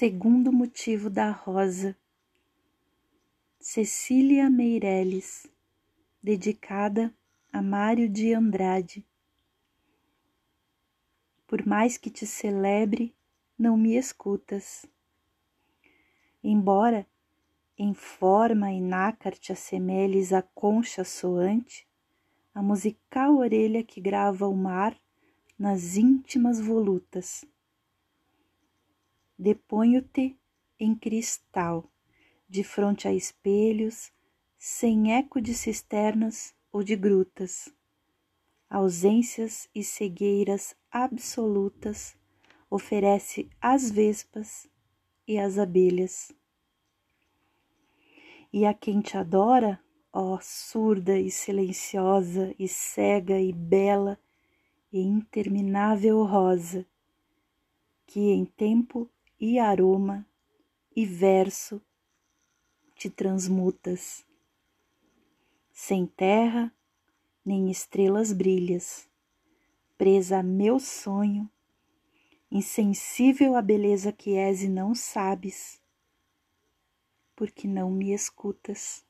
Segundo motivo da rosa. Cecília Meireles, dedicada a Mário de Andrade. Por mais que te celebre, não me escutas. Embora em forma e nácar te assemelhes à concha soante, a musical orelha que grava o mar nas íntimas volutas. Deponho-te em cristal, de fronte a espelhos, sem eco de cisternas ou de grutas. Ausências e cegueiras absolutas oferece às vespas e às abelhas. E a quem te adora, ó surda e silenciosa e cega e bela e interminável rosa, que em tempo e aroma e verso te transmutas. Sem terra nem estrelas brilhas, presa a meu sonho, insensível à beleza que és e não sabes, porque não me escutas.